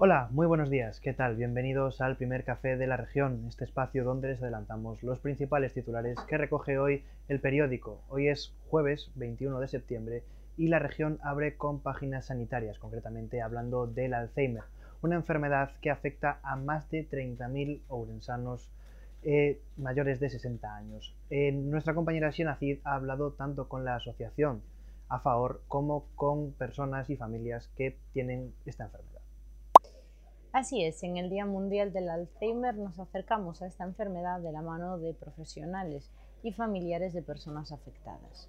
Hola, muy buenos días, ¿qué tal? Bienvenidos al primer café de la región, este espacio donde les adelantamos los principales titulares que recoge hoy el periódico. Hoy es jueves 21 de septiembre y la región abre con páginas sanitarias, concretamente hablando del Alzheimer, una enfermedad que afecta a más de 30.000 ourensanos eh, mayores de 60 años. nuestra compañera Cid ha hablado tanto con la asociación a favor como con personas y familias que tienen esta enfermedad. Así es, en el Día Mundial del Alzheimer nos acercamos a esta enfermedad de la mano de profesionales y familiares de personas afectadas.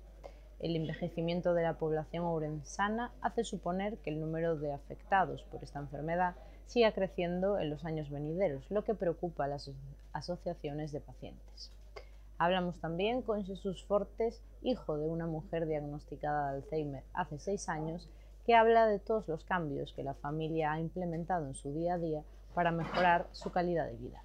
El envejecimiento de la población ourensana hace suponer que el número de afectados por esta enfermedad siga creciendo en los años venideros, lo que preocupa a las asociaciones de pacientes. Hablamos también con Jesús Fortes, hijo de una mujer diagnosticada de Alzheimer hace seis años que habla de todos los cambios que la familia ha implementado en su día a día para mejorar su calidad de vida.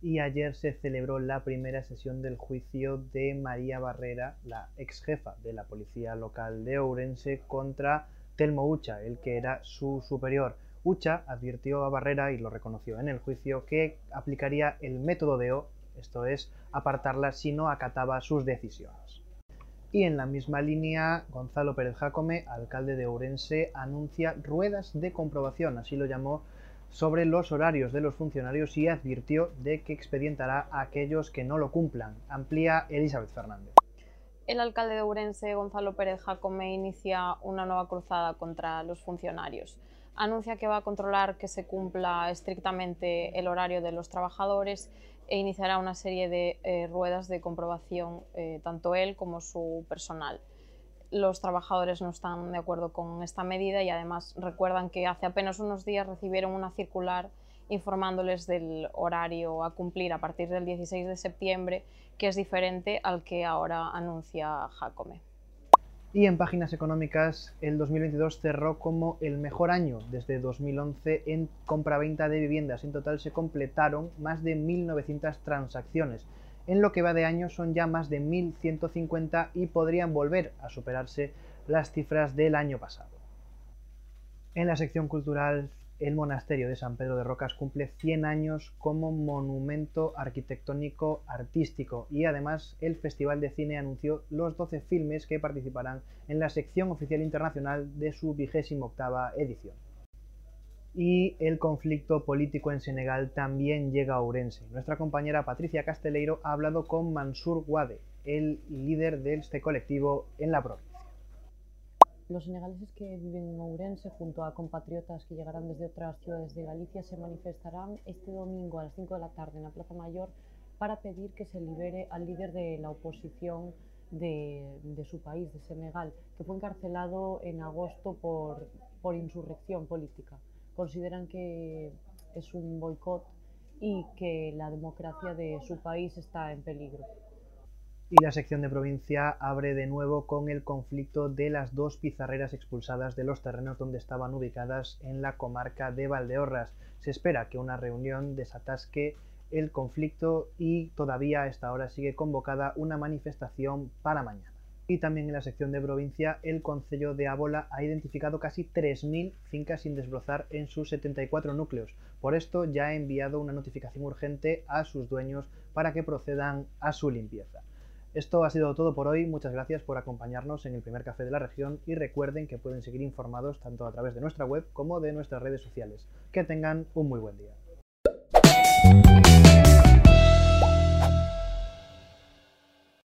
Y ayer se celebró la primera sesión del juicio de María Barrera, la ex jefa de la policía local de Ourense, contra Telmo Ucha, el que era su superior. Ucha advirtió a Barrera, y lo reconoció en el juicio, que aplicaría el método de O, esto es, apartarla si no acataba sus decisiones. Y en la misma línea, Gonzalo Pérez Jacome, alcalde de Ourense, anuncia ruedas de comprobación, así lo llamó, sobre los horarios de los funcionarios y advirtió de que expedientará a aquellos que no lo cumplan. Amplía Elizabeth Fernández. El alcalde de Ourense, Gonzalo Pérez Jacome, inicia una nueva cruzada contra los funcionarios. Anuncia que va a controlar que se cumpla estrictamente el horario de los trabajadores e iniciará una serie de eh, ruedas de comprobación, eh, tanto él como su personal. Los trabajadores no están de acuerdo con esta medida y además recuerdan que hace apenas unos días recibieron una circular informándoles del horario a cumplir a partir del 16 de septiembre, que es diferente al que ahora anuncia Jacome. Y en páginas económicas, el 2022 cerró como el mejor año desde 2011 en compra-venta de viviendas. En total se completaron más de 1.900 transacciones. En lo que va de año son ya más de 1.150 y podrían volver a superarse las cifras del año pasado. En la sección cultural el monasterio de San Pedro de Rocas cumple 100 años como monumento arquitectónico artístico y además el Festival de Cine anunció los 12 filmes que participarán en la sección oficial internacional de su vigésima octava edición. Y el conflicto político en Senegal también llega a Ourense. Nuestra compañera Patricia Casteleiro ha hablado con Mansur Wade, el líder de este colectivo en la provincia. Los senegaleses que viven en Ourense, junto a compatriotas que llegarán desde otras ciudades de Galicia, se manifestarán este domingo a las 5 de la tarde en la Plaza Mayor para pedir que se libere al líder de la oposición de, su país, de Senegal, que fue encarcelado en agosto por, por insurrección política. Consideran que es un boicot y que la democracia de su país está en peligro. Y la sección de provincia abre de nuevo con el conflicto de las dos pizarreras expulsadas de los terrenos donde estaban ubicadas en la comarca de Valdeorras. Se espera que una reunión desatasque el conflicto y todavía a esta hora sigue convocada una manifestación para mañana. Y también en la sección de provincia, el Concello de Ábola ha identificado casi 3.000 fincas sin desbrozar en sus 74 núcleos. Por esto ya ha enviado una notificación urgente a sus dueños para que procedan a su limpieza. Esto ha sido todo por hoy, muchas gracias por acompañarnos en el primer café de la región y recuerden que pueden seguir informados tanto a través de nuestra web como de nuestras redes sociales. Que tengan un muy buen día.